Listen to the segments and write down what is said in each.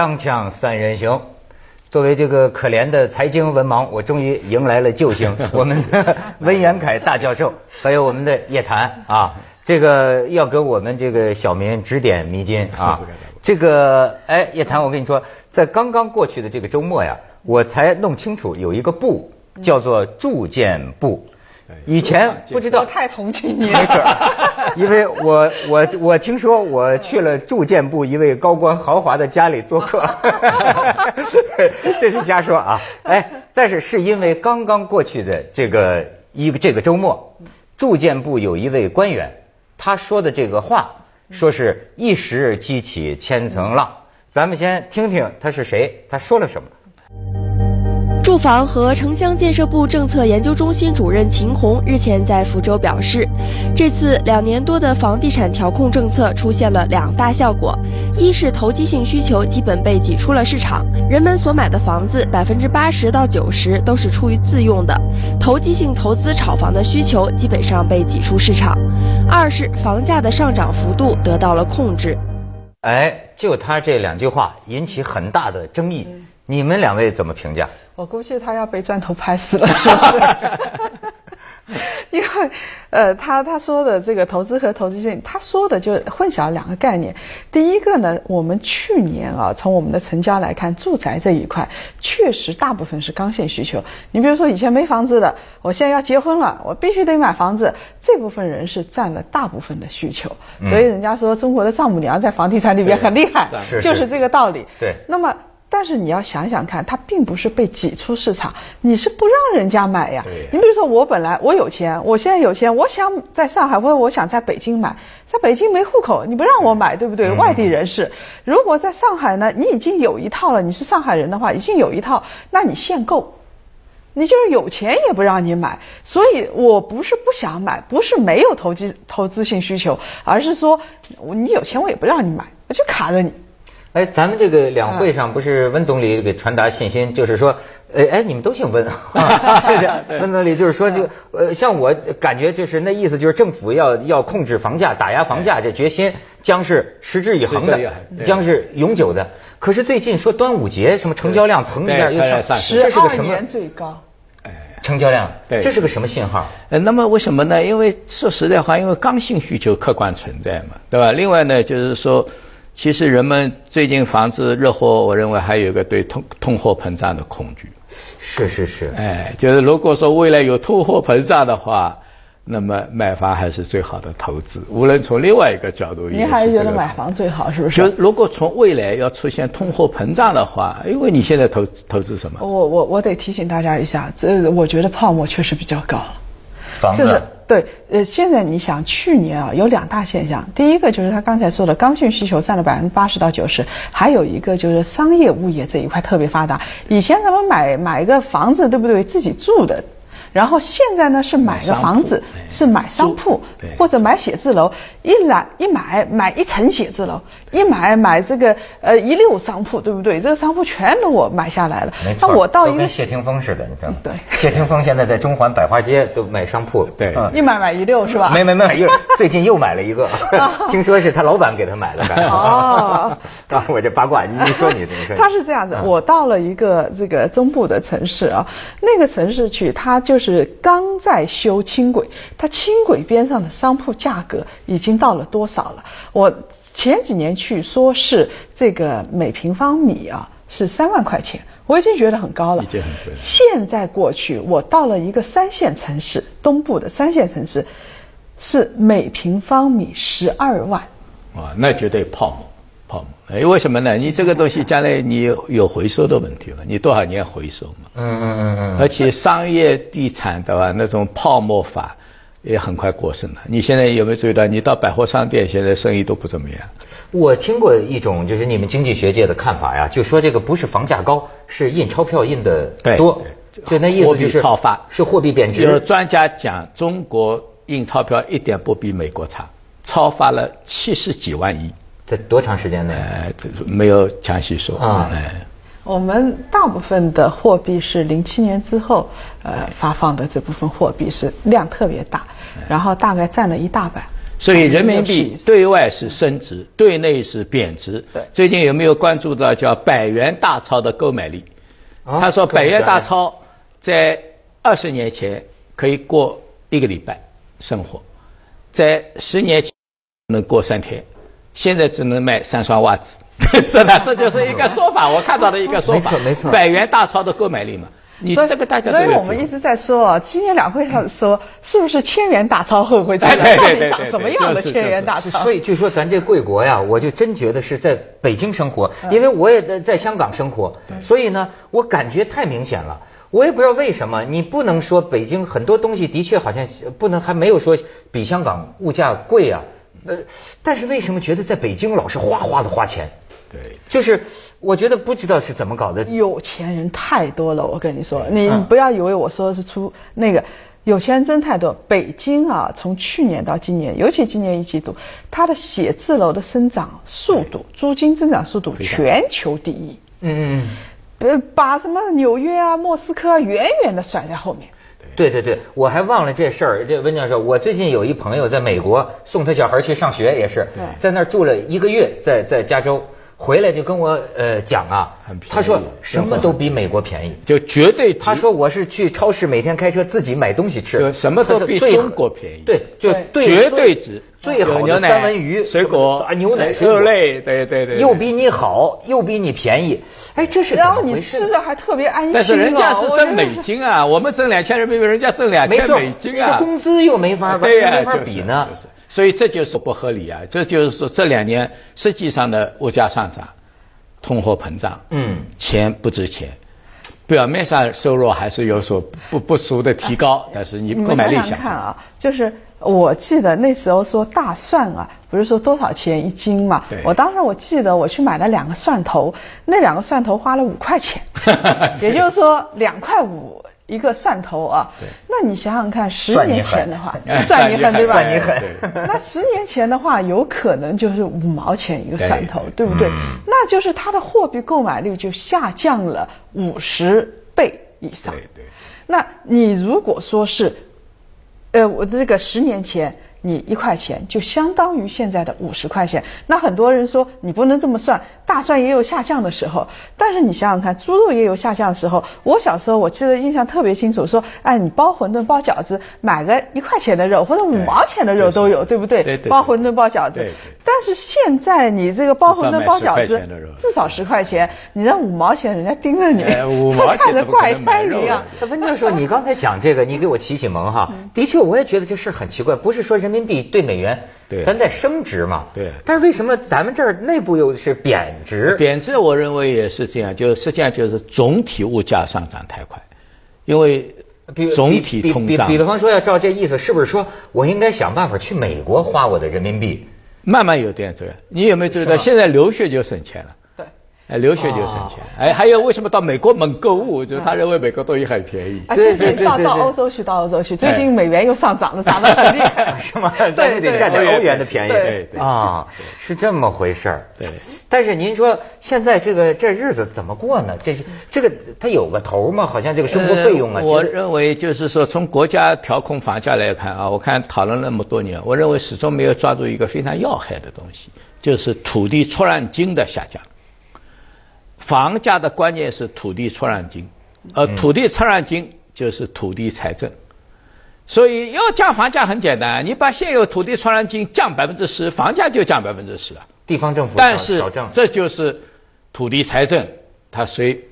锵锵三人行，作为这个可怜的财经文盲，我终于迎来了救星，我们的温元凯大教授，还有我们的叶檀啊，这个要给我们这个小民指点迷津啊。这个哎，叶檀，我跟你说，在刚刚过去的这个周末呀，我才弄清楚有一个部叫做住建部。以前不知道，太同情你了，因为我我我听说我去了住建部一位高官豪华的家里做客，这是瞎说啊！哎，但是是因为刚刚过去的这个一个这个周末，住建部有一位官员，他说的这个话，说是一石激起千层浪。咱们先听听他是谁，他说了什么。住房和城乡建设部政策研究中心主任秦红日前在福州表示，这次两年多的房地产调控政策出现了两大效果：一是投机性需求基本被挤出了市场，人们所买的房子百分之八十到九十都是出于自用的，投机性投资炒房的需求基本上被挤出市场；二是房价的上涨幅度得到了控制。哎，就他这两句话引起很大的争议，你们两位怎么评价？我估计他要被砖头拍死了，是不是？因为呃，他他说的这个投资和投资性，他说的就混淆两个概念。第一个呢，我们去年啊，从我们的成交来看，住宅这一块确实大部分是刚性需求。你比如说以前没房子的，我现在要结婚了，我必须得买房子，这部分人是占了大部分的需求。所以人家说中国的丈母娘在房地产里边很厉害，就是这个道理。对，那么。但是你要想想看，它并不是被挤出市场，你是不让人家买呀。你比如说，我本来我有钱，我现在有钱，我想在上海或者我想在北京买，在北京没户口，你不让我买，对不对？外地人士，如果在上海呢，你已经有一套了，你是上海人的话，已经有一套，那你限购，你就是有钱也不让你买。所以我不是不想买，不是没有投机投资性需求，而是说你有钱我也不让你买，我就卡着你。哎，咱们这个两会上不是温总理给传达信心，就是说，哎，哎，你们都姓温，温总理就是说，就呃，像我感觉就是那意思，就是政府要要控制房价、打压房价，这决心将是持之以恒的，将是永久的。可是最近说端午节什么成交量蹭一下又上，十二年最高，哎，成交量，对这是个什么信号？呃，那么为什么呢？因为说实在话，因为刚性需求客观存在嘛，对吧？另外呢，就是说。其实人们最近房子热火，我认为还有一个对通通货膨胀的恐惧。是是是。哎，就是如果说未来有通货膨胀的话，那么买房还是最好的投资。无论从另外一个角度，您还是觉得买房最好，是不是？就如果从未来要出现通货膨胀的话，因为你现在投投资什么？我我我得提醒大家一下，这我觉得泡沫确实比较高。房子。对，呃，现在你想，去年啊有两大现象，第一个就是他刚才说的刚性需求占了百分之八十到九十，还有一个就是商业物业这一块特别发达。以前咱们买买一个房子，对不对？自己住的。然后现在呢是买个房子，是买商铺，或者买写字楼，一来一买买一层写字楼，一买买这个呃一溜商铺，对不对？这个商铺全都我买下来了。没错，我到一个跟谢霆锋似的，你知道吗？对，谢霆锋现在在中环百花街都买商铺，对，一买买一溜是吧？没没没，又 最近又买了一个，听说是他老板给他买的。哦，啊，我这八卦，你你说你你说。他是这样子，我到了一个这个中部的城市啊，那个城市去，他就。是刚在修轻轨，它轻轨边上的商铺价格已经到了多少了？我前几年去说是这个每平方米啊是三万块钱，我已经觉得很高了。已经很贵。现在过去，我到了一个三线城市，东部的三线城市，是每平方米十二万。哇，那绝对泡沫。泡沫，哎，为什么呢？你这个东西将来你有回收的问题嘛，你多少年回收嘛？嗯嗯嗯嗯。而且商业地产的吧？那种泡沫法也很快过剩了。你现在有没有注意到？你到百货商店，现在生意都不怎么样。我听过一种就是你们经济学界的看法呀，就说这个不是房价高，是印钞票印的多，就那意思就是超发，是货币贬值。就是专家讲，中国印钞票一点不比美国差，超发了七十几万亿。在多长时间内？没有详细说。啊，哎我们大部分的货币是零七年之后，呃，发放的这部分货币是量特别大，然后大概占了一大半。所以人民币对外是升值，对内是贬值。对，最近有没有关注到叫百元大钞的购买力？他说百元大钞在二十年前可以过一个礼拜生活，在十年前能过三天，现在只能卖三双袜子。是的，这就是一个说法，我看到的一个说法。没错没错，百元大钞的购买力嘛。你这个大家所以我们一直在说，今年两会上说是不是千元大钞会不会 在？到底长什么样的千元大钞？所以据说咱这贵国呀，我就真觉得是在北京生活，因为我也在在香港生活，所以呢，我感觉太明显了。我也不知道为什么，你不能说北京很多东西的确好像不能，还没有说比香港物价贵啊。呃，但是为什么觉得在北京老是哗哗的花钱？对，就是我觉得不知道是怎么搞的。有钱人太多了，我跟你说，你不要以为我说的是出那个有钱人真太多。北京啊，从去年到今年，尤其今年一季度，它的写字楼的生长速度、租金增长速度全球第一。嗯嗯。呃，把什么纽约啊、莫斯科啊远远的甩在后面。对对对，我还忘了这事儿。这温教授，我最近有一朋友在美国送他小孩去上学，也是在那儿住了一个月，在在加州。回来就跟我呃讲啊，他说什么都比美国便宜，就绝对。他说我是去超市每天开车自己买东西吃，什么都比中国便宜。对，就绝对值，最好的三文鱼、水果、牛奶、肉类，对对对，又比你好，又比你便宜。哎，这是然后你吃着还特别安心。但是人家是挣美金啊，我们挣两千人民币，人家挣两千美金啊，工资又没法对呀，没法比呢。所以这就是不合理啊！这就是说这两年实际上的物价上涨。通货膨胀，嗯，钱不值钱，表面上收入还是有所不不俗的提高，但是你购买力想看啊，就是我记得那时候说大蒜啊，不是说多少钱一斤嘛？对，我当时我记得我去买了两个蒜头，那两个蒜头花了五块钱，也就是说两块五。一个蒜头啊，那你想想看，十年前的话，算你狠对吧？算你狠。那十年前的话，有可能就是五毛钱一个蒜头，对不对？那就是它的货币购买力就下降了五十倍以上。对对。那你如果说是，呃，我的这个十年前。你一块钱就相当于现在的五十块钱，那很多人说你不能这么算，大蒜也有下降的时候，但是你想想看，猪肉也有下降的时候。我小时候我记得印象特别清楚，说哎你包馄饨包饺子买个一块钱的肉或者五毛钱的肉都有，对不对？对对。包馄饨包饺子，但是现在你这个包馄饨包饺子至少十块钱，你那五毛钱人家盯着你，看着怪胎一样。温教授，你刚才讲这个，你给我启启蒙哈，的确我也觉得这事很奇怪，不是说人。人民币对美元，对，咱在升值嘛，对。但是为什么咱们这儿内部又是贬值？贬值，我认为也是这样，就是实际上就是总体物价上涨太快，因为总体通胀。比比方说，要照这意思，是不是说我应该想办法去美国花我的人民币？慢慢有点这个，你有没有觉得现在留学就省钱了？哎，留学就省钱。哎，还有为什么到美国猛购物？就是他认为美国东西很便宜。啊，对对对到到欧洲去，到欧洲去。最近美元又上涨了，涨得很厉害，是吗？对对，占点欧元的便宜。对对啊，是这么回事儿。对。但是您说现在这个这日子怎么过呢？这是这个它有个头吗？好像这个生活费用啊。我认为就是说，从国家调控房价来看啊，我看讨论那么多年，我认为始终没有抓住一个非常要害的东西，就是土地出让金的下降。房价的关键是土地出让金，呃，土地出让金就是土地财政，所以要降房价很简单，你把现有土地出让金降百分之十，房价就降百分之十了。地方政府但是这就是土地财政，他谁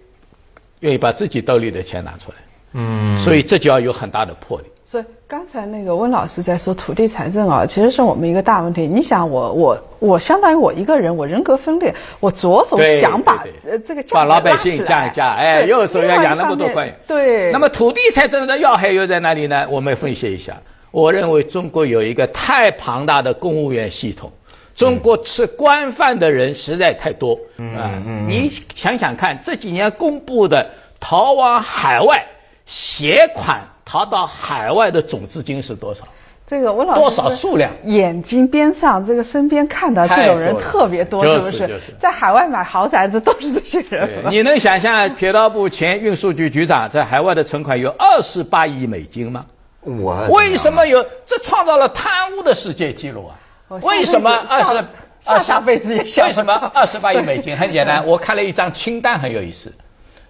愿意把自己兜里的钱拿出来？嗯，所以这就要有很大的魄力。所以刚才那个温老师在说土地财政啊，其实是我们一个大问题。你想，我我我相当于我一个人，我人格分裂，我左手想把呃这个把老百姓降一降，哎，右手要养那么多官员。对。那么土地财政的要害又在哪里呢？我们分析一下。我认为中国有一个太庞大的公务员系统，中国吃官饭的人实在太多。嗯嗯。你想想看，这几年公布的逃往海外携款。逃到海外的总资金是多少？这个我老师多少数量？眼睛边上这个身边看到这种人特别多，是不是？在海外买豪宅的都是这些人。你能想象铁道部前运输局局长在海外的存款有二十八亿美金吗？我为什么有？这创造了贪污的世界纪录啊！为什么二十？下下辈子也为什么二十八亿美金？很简单，我看了一张清单，很有意思，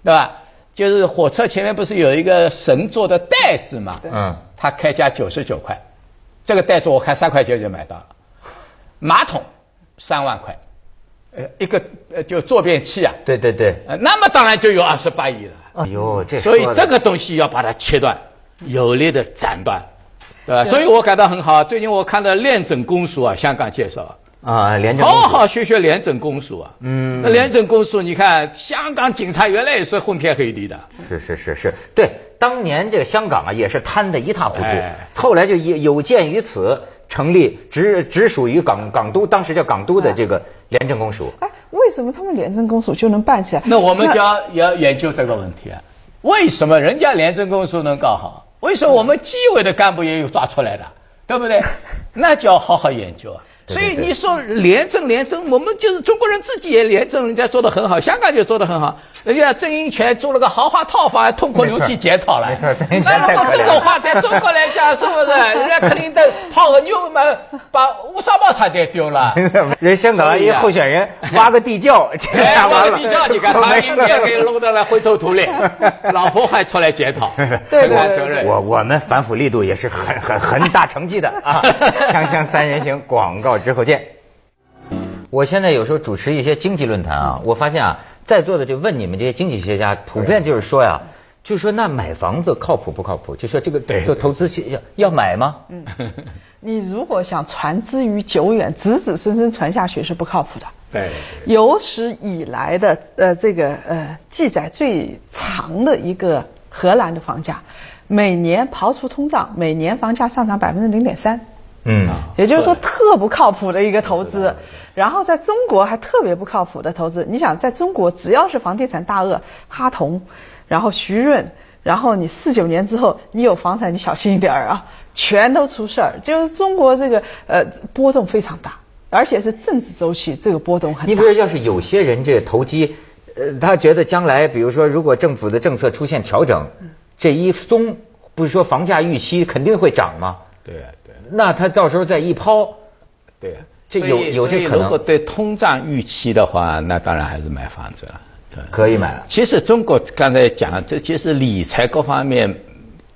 对吧？就是火车前面不是有一个神做的袋子嘛？嗯，他开价九十九块，这个袋子我看三块钱就买到了。马桶三万块，呃，一个呃就坐便器啊。对对对。呃，那么当然就有二十八亿了。哎呦，这所以这个东西要把它切断，有力的斩断，对吧？所以我感到很好。最近我看到廉政公署啊，香港介绍。啊，廉政好好学学廉政公署啊。嗯，那廉政公署，你看香港警察原来也是昏天黑地的。是是是是，对，当年这个香港啊也是贪得一塌糊涂，后来就有有鉴于此，成立直直属于港港督，当时叫港督的这个廉政公署。哎，为什么他们廉政公署就能办起来？那我们就要要研究这个问题啊，为什么人家廉政公署能搞好？为什么我们纪委的干部也有抓出来的？对不对？那就要好好研究啊。所以你说廉政廉政，我们就是中国人自己也廉政，人家做的很好，香港就做的很好。人家郑英权租了个豪华套房，还痛哭流涕检讨了。没错，郑英权太这种话在中国来讲是不是？人家克林顿泡个妞嘛，把乌纱帽差点丢了。人香港一候选人挖个地窖，挖个地窖，你看把英面给弄得来灰头土脸，老婆还出来检讨，承担责任。我我们反腐力度也是很很很大成绩的啊！锵锵三人行广告。之后见。我现在有时候主持一些经济论坛啊，我发现啊，在座的就问你们这些经济学家，普遍就是说呀，就说那买房子靠谱不靠谱？就说这个做投资要要买吗？嗯，你如果想传之于久远，子子孙孙传下去是不靠谱的。对，有史以来的呃这个呃记载最长的一个荷兰的房价，每年刨除通胀，每年房价上涨百分之零点三。嗯，也就是说特不靠谱的一个投资，然后在中国还特别不靠谱的投资。你想，在中国只要是房地产大鳄哈同，然后徐润，然后你四九年之后你有房产，你小心一点啊，全都出事儿。就是中国这个呃波动非常大，而且是政治周期这个波动很大。你比如要是有些人这个投机，呃，他觉得将来比如说如果政府的政策出现调整，这一松，不是说房价预期肯定会涨吗？对。那他到时候再一抛，对，这有有这可能。如果对通胀预期的话，那当然还是买房子了，对，可以买了。其实中国刚才讲，这其实理财各方面，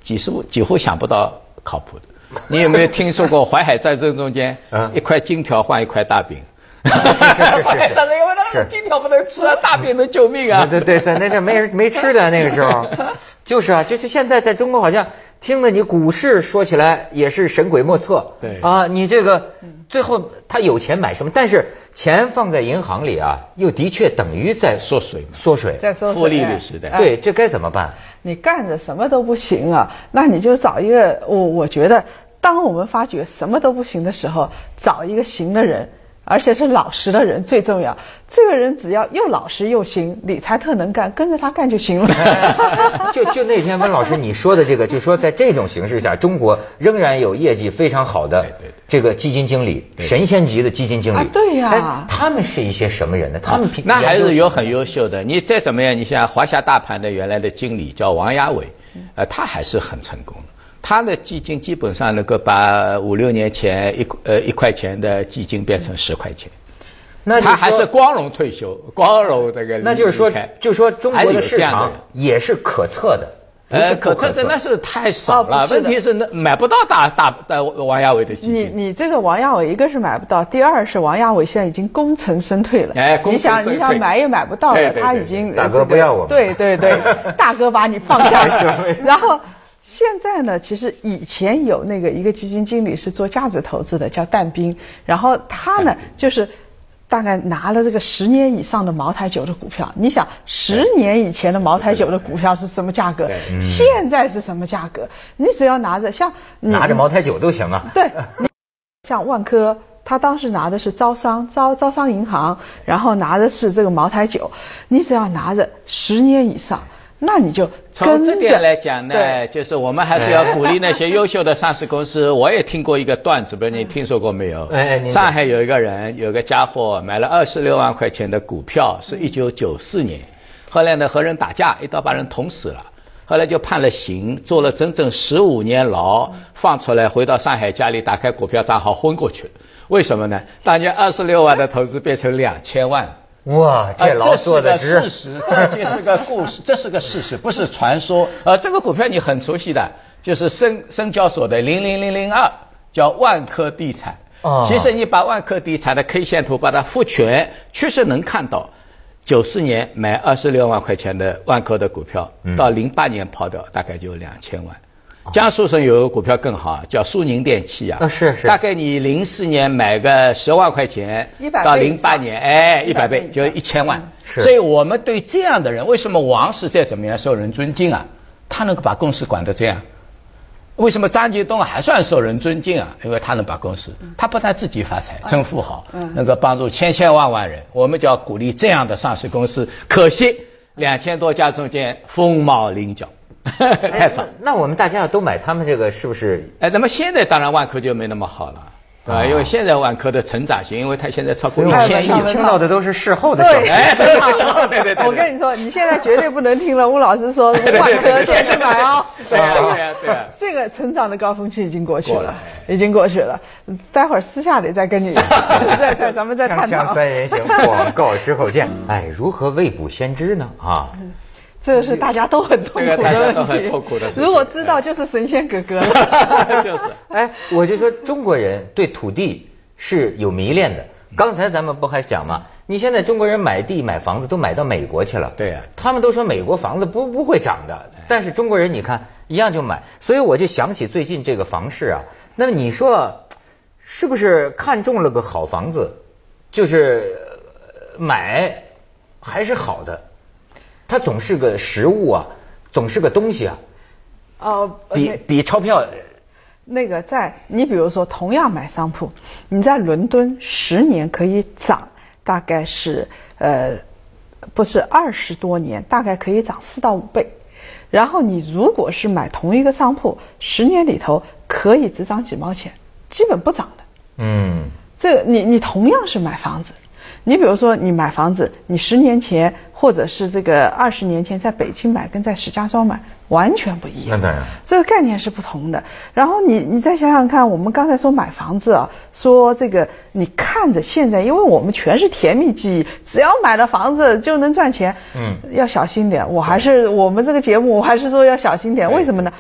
几乎几乎想不到靠谱的。你有没有听说过淮海战争中间，一块金条换一块大饼？淮海战争因为那个金条不能吃啊，大饼能救命啊。对对对，那那没没吃的那个时候，就是啊，就是现在在中国好像。听了你股市说起来也是神鬼莫测，对啊，你这个最后他有钱买什么？但是钱放在银行里啊，又的确等于在缩水，缩水，在缩水，负利率时代。对，这该怎么办？你干着什么都不行啊，那你就找一个我，我觉得，当我们发觉什么都不行的时候，找一个行的人。而且是老实的人最重要。这个人只要又老实又行，理财特能干，跟着他干就行了。就就那天温老师你说的这个，就说在这种形势下，中国仍然有业绩非常好的这个基金经理，神仙级的基金经理。对呀，他们是一些什么人呢？他们那还是有很优秀的。你再怎么样，你像华夏大盘的原来的经理叫王亚伟，呃，他还是很成功的。他的基金基本上能够把五六年前一呃一块钱的基金变成十块钱，那他还是光荣退休，光荣这个。那就是说，就说中国的市场也是可测的，呃，可测的那是太少了。问题是那买不到大大的王亚伟的基金。你你这个王亚伟，一个是买不到，第二是王亚伟现在已经功成身退了。哎，你想你想买也买不到了，他已经大哥不要我。对对对，大哥把你放下，然后。现在呢，其实以前有那个一个基金经理是做价值投资的，叫但斌，然后他呢就是大概拿了这个十年以上的茅台酒的股票。你想，十年以前的茅台酒的股票是什么价格？现在是什么价格？你只要拿着像拿着茅台酒都行啊。对，像万科，他当时拿的是招商招招商银行，然后拿的是这个茅台酒，你只要拿着十年以上。那你就从这点来讲呢，就是我们还是要鼓励那些优秀的上市公司。我也听过一个段子，不知道你听说过没有？哎，上海有一个人，有个家伙买了二十六万块钱的股票，是一九九四年，后来呢和人打架，一刀把人捅死了，后来就判了刑，坐了整整十五年牢，放出来回到上海家里，打开股票账号昏过去了。为什么呢？当年二十六万的投资变成两千万。哇，这老说的是事实，这就是个故事，这是个事实，不是传说。呃，这个股票你很熟悉的，就是深深交所的零零零零二，叫万科地产。哦。其实你把万科地产的 K 线图把它复全，确实能看到，九四年买二十六万块钱的万科的股票，到零八年抛掉大概就两千万。江苏省有个股票更好，叫苏宁电器啊。是是。大概你零四年买个十万块钱，到零八年，哎，一百倍就一千万。是。所以我们对这样的人，为什么王石再怎么样受人尊敬啊？他能够把公司管得这样。为什么张近东还算受人尊敬啊？因为他能把公司，他不但自己发财，成富豪，能够帮助千千万万人。我们就要鼓励这样的上市公司。可惜两千多家中间凤毛麟角。太少，那我们大家要都买他们这个是不是？哎，那么现在当然万科就没那么好了。对吧？因为现在万科的成长性，因为它现在超过一千亿，听到的都是事后的消息。对对对，我跟你说，你现在绝对不能听了吴老师说万科先去买哦。对啊对啊，这个成长的高峰期已经过去了，已经过去了。待会儿私下里再跟你 再再咱们再探讨。三人行，广告之后见。哎，如何未卜先知呢？啊。这是大家都很痛苦的问题。如果知道，就是神仙哥哥了。就是，哎，我就说中国人对土地是有迷恋的。刚才咱们不还讲吗？你现在中国人买地买房子都买到美国去了。对呀。他们都说美国房子不不会涨的，但是中国人你看一样就买。所以我就想起最近这个房市啊，那么你说是不是看中了个好房子，就是买还是好的？它总是个实物啊，总是个东西啊。哦，比比钞票。那个在你比如说，同样买商铺，你在伦敦十年可以涨，大概是呃，不是二十多年，大概可以涨四到五倍。然后你如果是买同一个商铺，十年里头可以只涨几毛钱，基本不涨的。嗯。这你你同样是买房子。你比如说，你买房子，你十年前或者是这个二十年前在北京买，跟在石家庄买完全不一样。那当然，这个概念是不同的。然后你你再想想看，我们刚才说买房子啊，说这个你看着现在，因为我们全是甜蜜记忆，只要买了房子就能赚钱。嗯，要小心点。我还是我们这个节目，我还是说要小心点。为什么呢？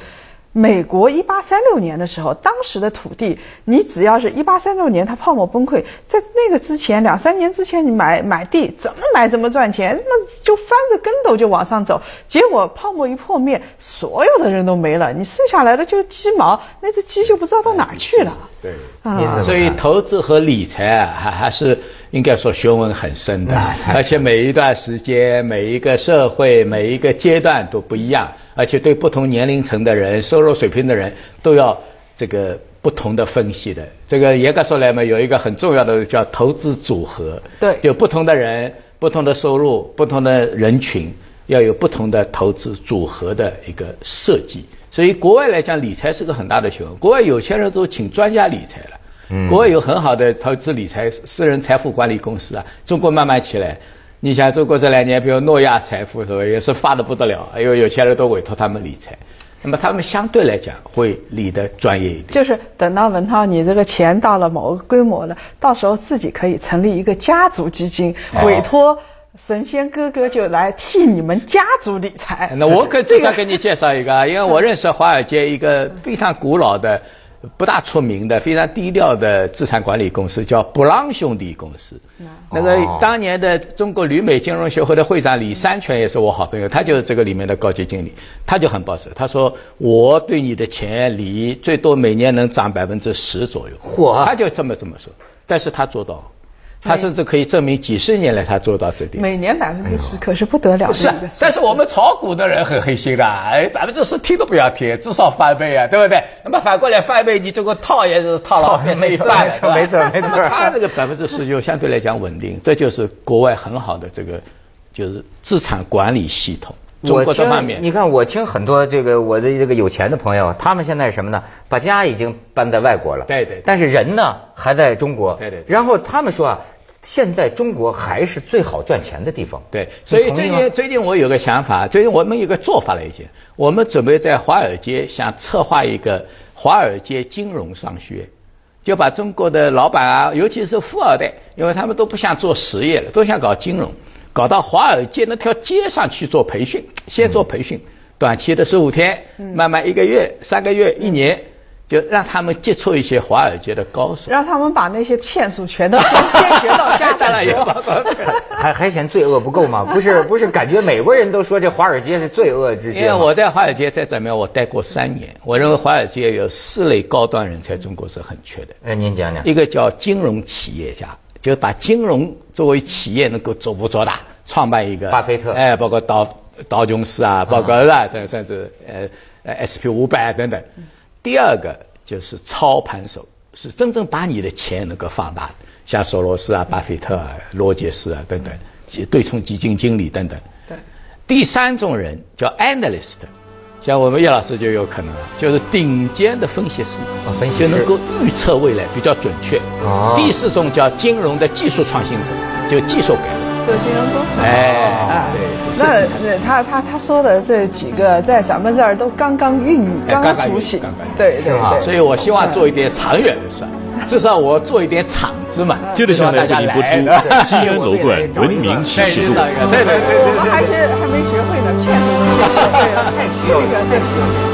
美国一八三六年的时候，当时的土地，你只要是一八三六年它泡沫崩溃，在那个之前两三年之前，你买买地怎么买怎么赚钱，那就翻着跟斗就往上走。结果泡沫一破灭，所有的人都没了，你剩下来的就是鸡毛，那只鸡就不知道到哪儿去了。对，啊，所以投资和理财啊，还还是应该说学问很深的，而且每一段时间、每一个社会、每一个阶段都不一样。而且对不同年龄层的人、收入水平的人都要这个不同的分析的。这个严格说来嘛，有一个很重要的叫投资组合。对。就不同的人、不同的收入、不同的人群，要有不同的投资组合的一个设计。所以国外来讲，理财是个很大的学问。国外有钱人都请专家理财了。嗯。国外有很好的投资理财私人财富管理公司啊。中国慢慢起来。你想中国这两年，比如诺亚财富是吧，也是发的不得了，因为有钱人都委托他们理财，那么他们相对来讲会理得专业一点。就是等到文涛你这个钱到了某个规模了，到时候自己可以成立一个家族基金，委托神仙哥哥就来替你们家族理财。那我可至少给你介绍一个，因为我认识华尔街一个非常古老的。不大出名的、非常低调的资产管理公司叫布朗兄弟公司。那个当年的中国旅美金融协会的会长李三全也是我好朋友，他就是这个里面的高级经理，他就很保守，他说我对你的钱理最多每年能涨百分之十左右。嚯！他就这么这么说，但是他做到。他甚至可以证明几十年来他做到这点。每年百分之十可是不得了。是，但是我们炒股的人很黑心的，哎，百分之十听都不要听，至少翻倍啊，对不对？那么反过来翻倍，你这个套也是套了 没半，没错没错。他这个百分之十就相对来讲稳定，这就是国外很好的这个就是资产管理系统。中国的方面，你看我听很多这个我的这个有钱的朋友，他们现在是什么呢？把家已经搬在外国了，对对，但是人呢还在中国，对对。然后他们说啊。现在中国还是最好赚钱的地方。对，所以最近最近我有个想法，最近我们有个做法了已经，我们准备在华尔街想策划一个华尔街金融商学院，就把中国的老板啊，尤其是富二代，因为他们都不想做实业了，都想搞金融，搞到华尔街那条街上去做培训，先做培训，短期的十五天，慢慢一个月、三个月、一年。就让他们接触一些华尔街的高手，让他们把那些骗术全都先学到家再说。还 还嫌罪恶不够吗？不是不是，感觉美国人都说这华尔街是罪恶之街。因为我在华尔街在怎么样，我待过三年。我认为华尔街有四类高端人才，中国是很缺的。哎，您讲讲。一个叫金融企业家，就把金融作为企业能够做不做大，创办一个。巴菲特。哎，包括道道琼斯啊，包括啊，甚甚至呃呃 S P 五百等等。第二个就是操盘手，是真正把你的钱能够放大的，像索罗斯啊、巴菲特啊、罗杰斯啊等等，对冲基金经理等等。对。第三种人叫 analyst，像我们叶老师就有可能，就是顶尖的分析师，分析就能够预测未来比较准确。哦。第四种叫金融的技术创新者，就技术改革。做金融公司，哎，对，那那他他他说的这几个，在咱们这儿都刚刚孕育，刚刚雏形，对对对，所以我希望做一点长远的事，至少我做一点场子嘛，接着下来为您播出西安楼冠 文明启示录，对对对，我们还是还没学会呢，骗子，太需要。